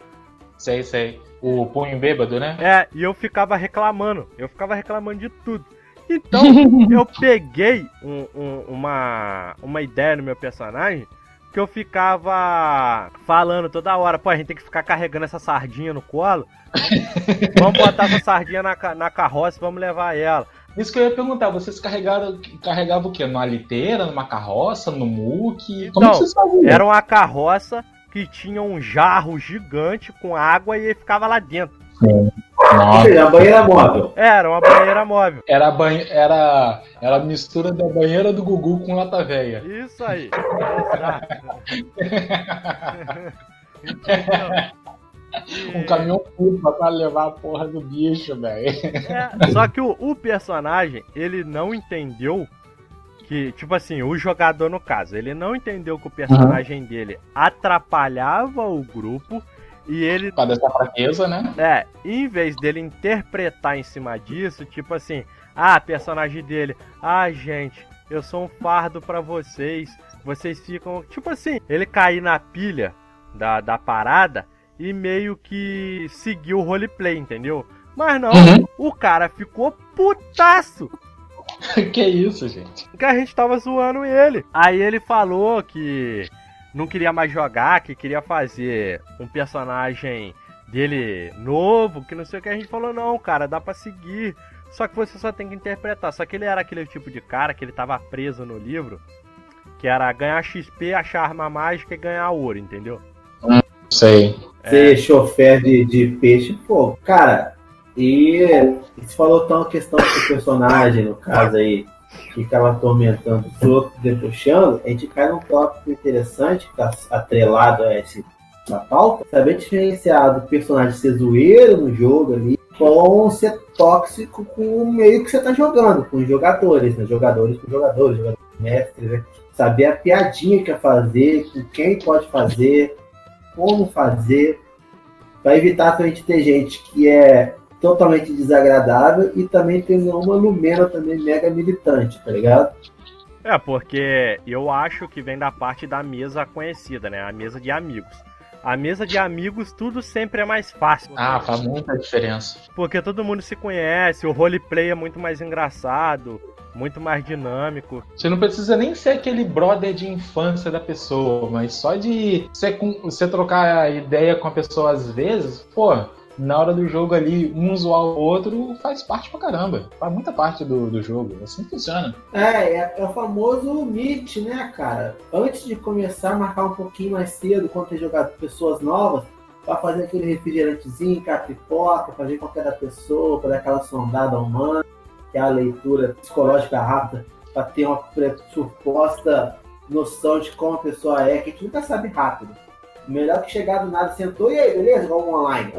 Sei, sei. O punho bêbado, né? É, e eu ficava reclamando. Eu ficava reclamando de tudo. Então, eu peguei um, um, uma, uma ideia no meu personagem que eu ficava falando toda hora, pô, a gente tem que ficar carregando essa sardinha no colo. vamos botar essa sardinha na, na carroça e vamos levar ela. Isso que eu ia perguntar, vocês carregaram, carregavam o quê? Numa liteira, numa carroça, no muque? Então, Como vocês faziam? Era uma carroça que tinha um jarro gigante com água e fificava lá dentro. Sim. Nossa. a banheira móvel. Era uma banheira móvel. Era a, banhe... era... era a mistura da banheira do Gugu com lata velha. Isso aí. Um caminhão puta pra levar a porra do bicho, velho. É, só que o, o, personagem, ele não entendeu que, tipo assim, o jogador no caso, ele não entendeu que o personagem uhum. dele atrapalhava o grupo e ele. Por dessa fraqueza, né? É, em vez dele interpretar em cima disso, tipo assim, ah, personagem dele, ah, gente, eu sou um fardo para vocês, vocês ficam. Tipo assim, ele cair na pilha da, da parada e meio que seguiu o roleplay, entendeu? Mas não, uhum. o cara ficou putaço. que isso, gente? Que a gente tava zoando ele. Aí ele falou que não queria mais jogar, que queria fazer um personagem dele novo, que não sei o que. A gente falou, não, cara, dá pra seguir. Só que você só tem que interpretar. Só que ele era aquele tipo de cara que ele tava preso no livro, que era ganhar XP, achar arma mágica e ganhar ouro, entendeu? Sei. Ser é. chofer de, de peixe, pô, cara, e você falou tão a questão do personagem, no caso aí, que ficava atormentando os outros, debochando, a gente cai num tópico interessante, que tá atrelado a esse na pauta, saber diferenciar do personagem ser zoeiro no jogo ali, com ser tóxico com o meio que você tá jogando, com os jogadores, né? Jogadores com jogadores, jogadores mestres, né? Saber a piadinha que é fazer, com quem pode fazer, como fazer, para evitar também de ter gente que é totalmente desagradável e também tem uma Lumena também mega militante, tá ligado? É, porque eu acho que vem da parte da mesa conhecida, né? A mesa de amigos. A mesa de amigos, tudo sempre é mais fácil. Ah, faz muita diferença. Porque todo mundo se conhece, o roleplay é muito mais engraçado, muito mais dinâmico. Você não precisa nem ser aquele brother de infância da pessoa, mas só de você, você trocar ideia com a pessoa às vezes, pô, na hora do jogo ali, um zoar o outro faz parte pra caramba. Faz muita parte do, do jogo. Assim funciona. É, é, é o famoso meet, né, cara? Antes de começar, marcar um pouquinho mais cedo, quando tem jogado pessoas novas, para fazer aquele refrigerantezinho, com a pipoca, fazer qualquer da pessoa, para dar aquela sondada humana que é a leitura psicológica rápida, para ter uma suposta noção de como a pessoa é, que a gente nunca sabe rápido. Melhor que chegar do nada, sentou, e aí, beleza? Vamos online.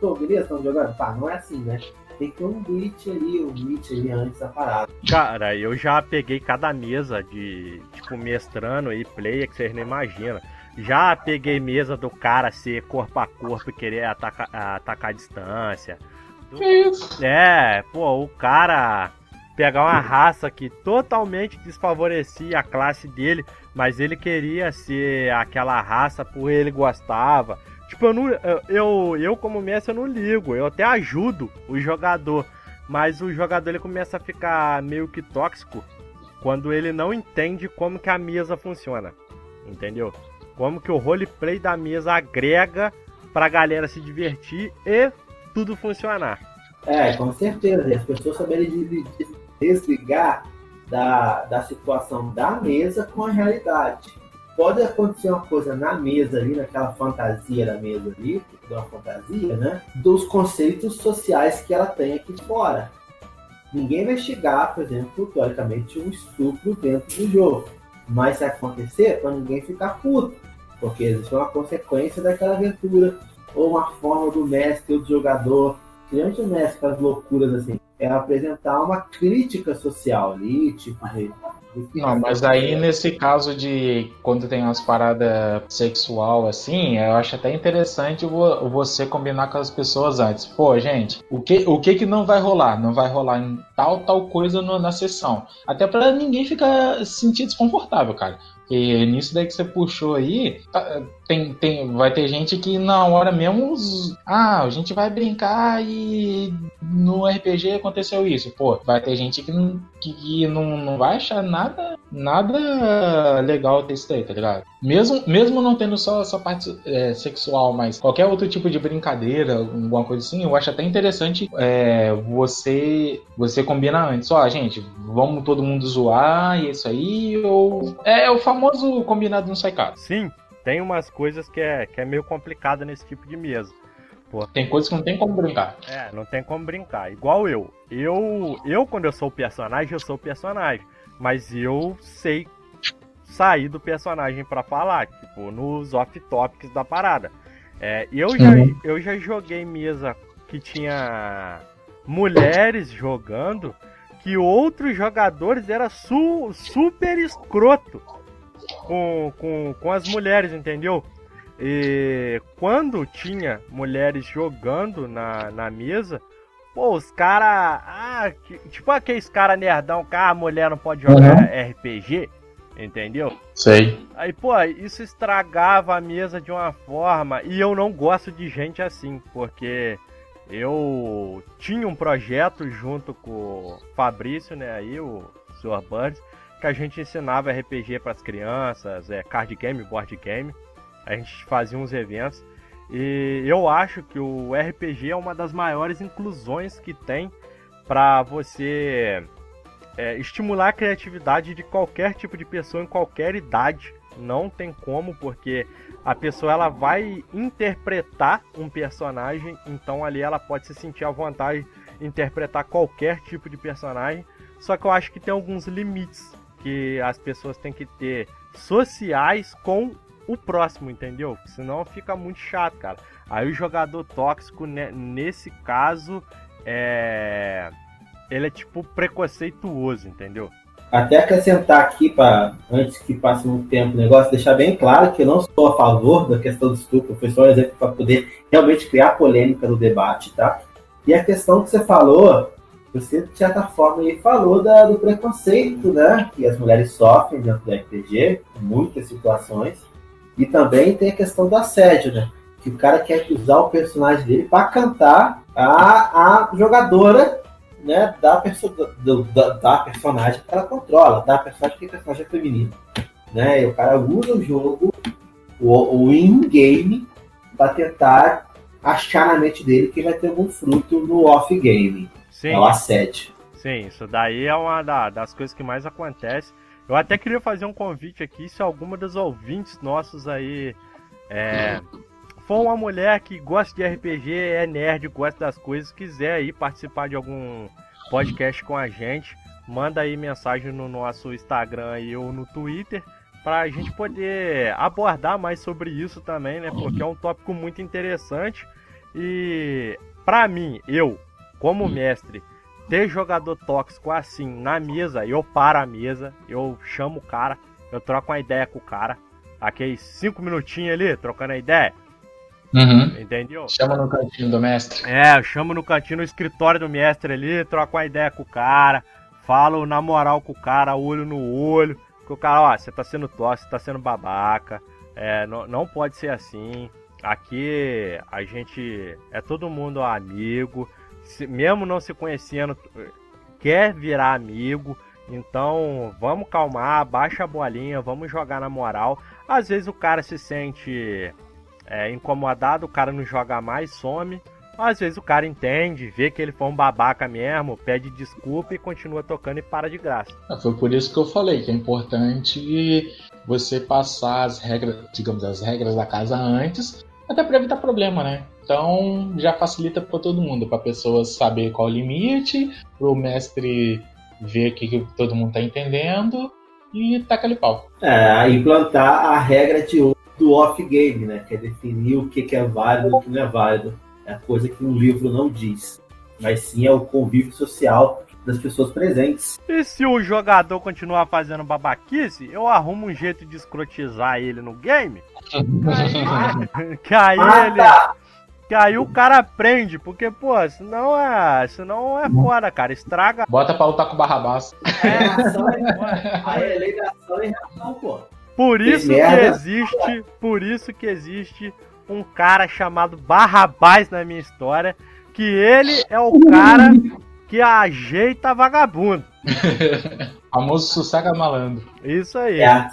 Tô, beleza? Estamos jogando? Pá, não é assim, né? Tem que ter um glitch ali, um glitch ali antes da parada. Cara, eu já peguei cada mesa de, tipo, mestrando e player que vocês não imaginam. Já peguei mesa do cara ser corpo a corpo e querer atacar, atacar a distância. Isso. É, pô, o cara pegar uma raça que totalmente desfavorecia a classe dele, mas ele queria ser aquela raça por ele gostava. Tipo, eu, não, eu, eu como mestre eu não ligo, eu até ajudo o jogador, mas o jogador ele começa a ficar meio que tóxico quando ele não entende como que a mesa funciona, entendeu? Como que o roleplay da mesa agrega pra galera se divertir e tudo funcionar. É, com certeza. As pessoas saberem desligar da, da situação da mesa com a realidade. Pode acontecer uma coisa na mesa ali, naquela fantasia da mesa ali, de uma fantasia, né? Dos conceitos sociais que ela tem aqui fora. Ninguém vai chegar, por exemplo, teoricamente, um estupro dentro do jogo. Mas se acontecer, para ninguém ficar puto. Porque existe uma consequência daquela aventura ou uma forma do mestre ou do jogador, diante do mestre com as loucuras assim, é apresentar uma crítica social ali, tipo não, mas aí nesse caso de quando tem umas paradas sexual assim, eu acho até interessante você combinar com as pessoas antes. Pô, gente, o que, o que que não vai rolar? Não vai rolar tal, tal coisa no, na sessão. Até para ninguém ficar se sentir desconfortável, cara. E nisso daí que você puxou aí, tá, tem, tem, vai ter gente que na hora mesmo. Ah, a gente vai brincar e no RPG aconteceu isso. Pô, vai ter gente que, que, que não, não vai achar nada, nada legal desse daí, tá ligado? Mesmo, mesmo não tendo só essa parte é, sexual, mas qualquer outro tipo de brincadeira, alguma coisa assim, eu acho até interessante é, você você combina antes. Ó, gente, vamos todo mundo zoar e é isso aí, ou. É, é o famoso combinado não sai caro. Sim, tem umas coisas que é, que é meio complicada nesse tipo de mesa. Pô. Tem coisas que não tem como brincar. É, não tem como brincar. Igual eu. Eu, eu quando eu sou o personagem, eu sou o personagem. Mas eu sei sair do personagem para falar, tipo, nos off-topics da parada. É, eu, já, uhum. eu já joguei mesa que tinha mulheres jogando que outros jogadores era su, super escroto com, com, com as mulheres, entendeu? E quando tinha mulheres jogando na, na mesa, pô, os caras. Ah, tipo aqueles caras nerdão, que ah, a mulher não pode jogar uhum. RPG, entendeu? Sei. Aí, pô, isso estragava a mesa de uma forma. E eu não gosto de gente assim, porque eu tinha um projeto junto com o Fabrício, né, aí, o Sr. Burns, que a gente ensinava RPG para as crianças, é, card game, board game. A gente fazia uns eventos. E eu acho que o RPG é uma das maiores inclusões que tem para você é, estimular a criatividade de qualquer tipo de pessoa em qualquer idade. Não tem como, porque a pessoa ela vai interpretar um personagem, então ali ela pode se sentir à vontade de interpretar qualquer tipo de personagem. Só que eu acho que tem alguns limites que as pessoas têm que ter sociais com o próximo, entendeu? Senão fica muito chato, cara. Aí o jogador tóxico, né, nesse caso, é. Ele é tipo preconceituoso, entendeu? Até acrescentar aqui, para antes que passe muito tempo o negócio, deixar bem claro que eu não sou a favor da questão do estupro, foi só um exemplo para poder realmente criar polêmica no debate, tá? E a questão que você falou você, de certa forma, aí falou da, do preconceito, né? Que as mulheres sofrem dentro do RPG, em muitas situações. E também tem a questão do assédio, né? Que o cara quer usar o personagem dele para cantar a, a jogadora né, da, perso do, da, da, personagem que ela controla, da personagem que é personagem é feminino. Né? E o cara usa o jogo, o, o in-game, para tentar achar na mente dele que vai ter algum fruto no off-game. Sim. É o assédio. Sim, isso daí é uma da, das coisas que mais acontece. Eu até queria fazer um convite aqui, se alguma dos ouvintes nossos aí é, for uma mulher que gosta de RPG, é nerd, gosta das coisas, quiser aí participar de algum podcast com a gente, manda aí mensagem no nosso Instagram aí ou no Twitter para a gente poder abordar mais sobre isso também, né? Porque é um tópico muito interessante e para mim, eu como hum. mestre, ter jogador tóxico assim na mesa, eu paro a mesa, eu chamo o cara, eu troco uma ideia com o cara. Aqueles cinco minutinhos ali, trocando a ideia. Uhum. Entendeu? Chama no cantinho do mestre. É, eu chamo no cantinho, no escritório do mestre ali, troco uma ideia com o cara, falo na moral com o cara, olho no olho. Que o cara, ó, você tá sendo tóxico, você tá sendo babaca, é, não, não pode ser assim. Aqui a gente é todo mundo amigo, se, mesmo não se conhecendo, quer virar amigo. Então, vamos calmar, baixa a bolinha, vamos jogar na moral. Às vezes o cara se sente é, incomodado, o cara não joga mais, some. Às vezes o cara entende, vê que ele foi um babaca mesmo, pede desculpa e continua tocando e para de graça. É, foi por isso que eu falei que é importante você passar as regras, digamos, as regras da casa antes, até para evitar problema, né? Então já facilita para todo mundo, para pessoa saber qual o limite, para o mestre ver o que, todo mundo está entendendo e taca ali pau. É, implantar a regra de, do off-game, né? Que é definir o que, que é válido e o que não é válido. É a coisa que um livro não diz, mas sim é o convívio social das pessoas presentes. E se o jogador continuar fazendo babaquice, eu arrumo um jeito de escrotizar ele no game. que aí ele. Que aí o cara aprende, porque, pô, senão é. Senão é fora, cara. Estraga. Bota pra lutar com o Barrabás. É, é, a lei da ação e reação, pô. Por isso que merda. existe, por isso que existe um cara chamado Barrabás na minha história, que ele é o cara que ajeita vagabundo. Famoso sossega malandro. Isso aí. É a,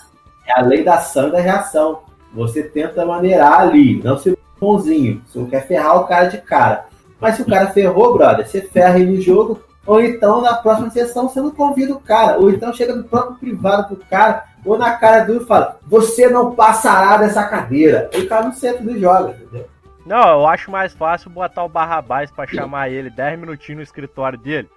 é a lei da ação e da reação. Você tenta maneirar ali, não ser bonzinho. Você não quer ferrar o cara de cara. Mas se o cara ferrou, brother, você ferra ele no jogo, ou então na próxima sessão você não convida o cara, ou então chega no próprio privado pro cara, ou na cara dele e fala: Você não passará dessa cadeira. E o cara não senta e joga, entendeu? Não, eu acho mais fácil botar o Barrabás pra chamar ele 10 minutinhos no escritório dele.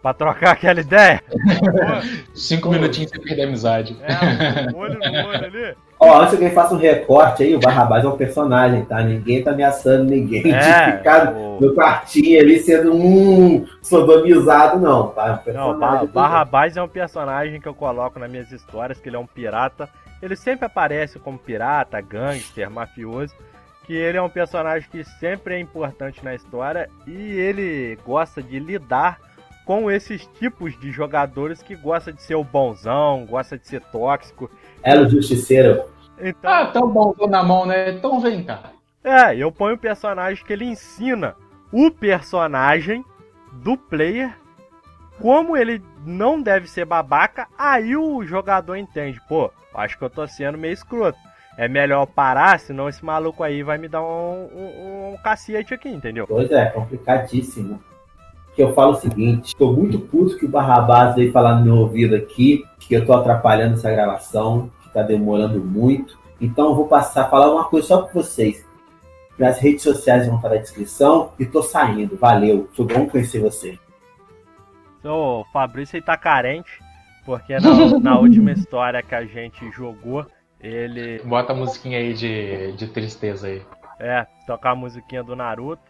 Pra trocar aquela ideia. Cinco minutinhos sem perder a amizade. É, olho no olho ali. Ó, antes que alguém faça um recorte aí, o Barrabás é um personagem, tá? Ninguém tá ameaçando ninguém É, de ficar o- no quartinho ali sendo um sodomizado, não, tá? Um Não, personagem Ba- do- Barrabás é um personagem que eu coloco nas minhas histórias, que ele é um pirata. Ele sempre aparece como pirata, gangster, mafioso. Que ele é um personagem que sempre é importante na história e ele gosta de lidar com esses tipos de jogadores que gosta de ser o bonzão, gosta de ser tóxico. Ela, o justiceiro. Então, Ah, tão tô na mão, né? Então vem cá. É, eu ponho um personagem que ele ensina o personagem do player como ele não deve ser babaca, aí o jogador entende, pô, acho que eu tô sendo meio escroto. É melhor parar, senão esse maluco aí vai me dar um, um, um cacete aqui, entendeu? Pois é, complicadíssimo. Que eu falo o seguinte, tô muito puto que o Barrabás veio falar no meu ouvido aqui, que eu tô atrapalhando essa gravação, que tá demorando muito. Então eu vou passar a falar uma coisa só pra vocês. Minhas redes sociais vão estar na descrição e tô saindo. Valeu, foi bom conhecer você. O Fabrício aí tá carente, porque na, na última história que a gente jogou, ele Bota a musiquinha aí de, de tristeza aí. É, tocar a musiquinha do Naruto,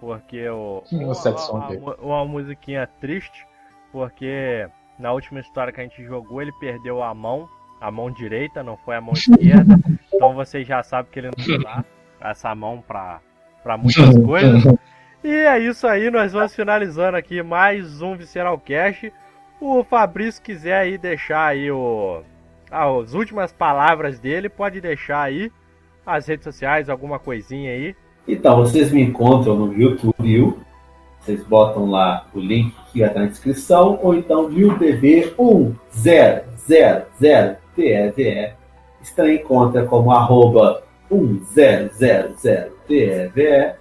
porque o. Que uma, song uma, uma- musiquinha triste, porque na última história que a gente jogou, ele perdeu a mão, a mão direita, não foi a mão esquerda. Então vocês já sabem que ele não usa essa mão pra, pra muitas coisas. E é isso aí, nós vamos finalizando aqui mais um Visceral Cast. O Fabrício quiser aí deixar aí o, as últimas palavras dele, pode deixar aí as redes sociais, alguma coisinha aí. Então, vocês me encontram no YouTube, viu? Vocês botam lá o link que vai estar na descrição, ou então MilTV 1000TEVE. Está encontra como arroba 1000TEVE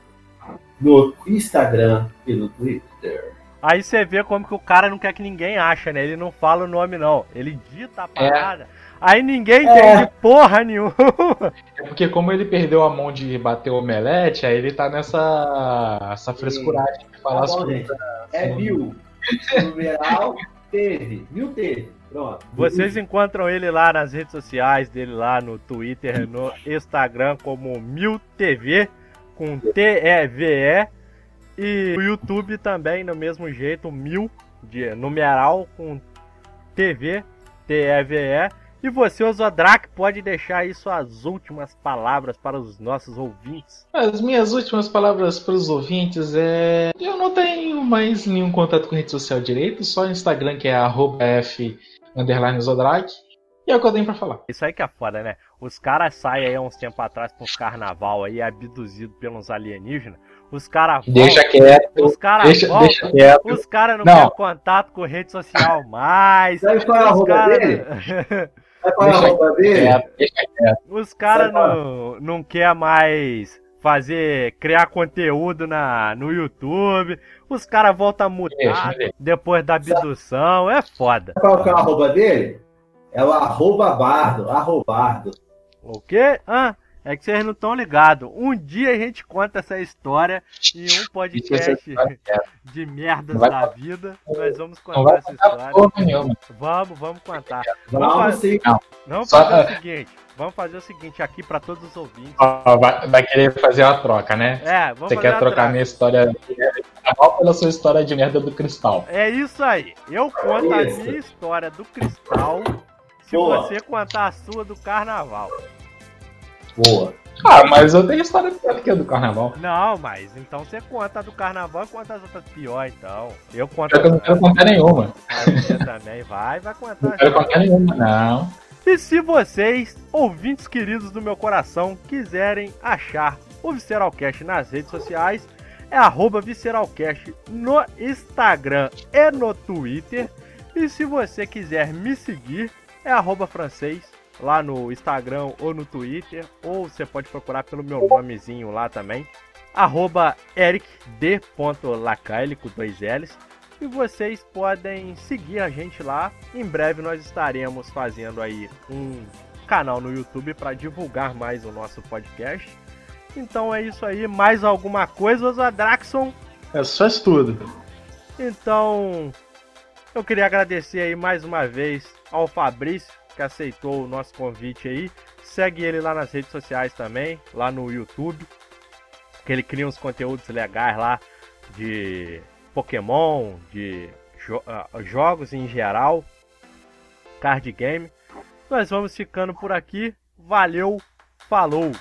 no Instagram e no Twitter. Aí você vê como que o cara não quer que ninguém acha, né? Ele não fala o nome, não. Ele dita a parada. Aí ninguém É. entende porra nenhuma. É porque como ele perdeu a mão de bater o omelete, aí ele tá nessa essa frescuragem de falar Tá as bom, coisas. gente. É mil. Numeral teve. Mil teve. Pronto. Vocês encontram ele lá nas redes sociais dele, lá no Twitter, no Instagram, como MilTV, com T-E-V-E. E no YouTube também, no mesmo jeito, Mil, de numeral, com TV, T-E-V-E. E você, o Zodrak, pode deixar aí suas últimas palavras para os nossos ouvintes. As minhas últimas palavras para os ouvintes é. Eu não tenho mais nenhum contato com rede social direito, só o Instagram que é arroba F underline Zodrak. E é o que eu tenho pra falar. Isso aí que é foda, né? Os caras saem aí há uns tempos atrás pra uns carnaval aí, abduzidos pelos alienígenas. Os caras Deixa quieto. Os caras Deixa, voltam, deixa quieto. os caras não, Não. querem contato com rede social mais. Sabe qual é a caras dele? Qual é a Deixa roupa dele? os cara Sabe qual é? não, não quer mais fazer, criar conteúdo na, no YouTube. Os caras voltam a mudar depois da abdução. É foda. Qual que é o arroba dele? É o arroba bardo, arrobardo. O quê? Ah, é que vocês não estão ligados. Um dia a gente conta essa história em um essa podcast de merdas da vida. Nós vamos contar essa história. Vamos, vamos contar. Vamos fazer-. Vamos fazer o seguinte. Vamos fazer o seguinte aqui pra todos os ouvintes. Ó, vai, vai querer fazer uma troca, né? É, vamos Você quer trocar a troca. minha história de merda carnaval pela sua história de merda do cristal. É isso aí. Eu conto a Isso. minha história do cristal se Boa. você contar a sua do carnaval. Boa. Ah, mas eu tenho história pior que a do carnaval. Não, mas então você conta a do carnaval e conta as outras pior, então. Eu conto eu não quero contar nenhuma. você também vai, vai contar. Não quero contar nenhuma, não. E se vocês, ouvintes queridos do meu coração, quiserem achar o Visceralcast nas redes sociais, é arroba Visceralcast no Instagram e no Twitter. E se você quiser me seguir, é arroba francês lá no Instagram ou no Twitter, ou você pode procurar pelo meu nomezinho lá também, arroba ericd.lacaille com dois L's. E vocês podem seguir a gente lá. Em breve nós estaremos fazendo aí um canal no YouTube para divulgar mais o nosso podcast. Então é isso aí. Mais alguma coisa, Zadraxon? É só isso tudo. Então, eu queria agradecer aí mais uma vez ao Fabrício que aceitou o nosso convite aí. Segue ele lá nas redes sociais também, lá no YouTube, que ele cria uns conteúdos legais lá de Pokémon, de jo uh, jogos em geral, card game. Nós vamos ficando por aqui. Valeu, falou!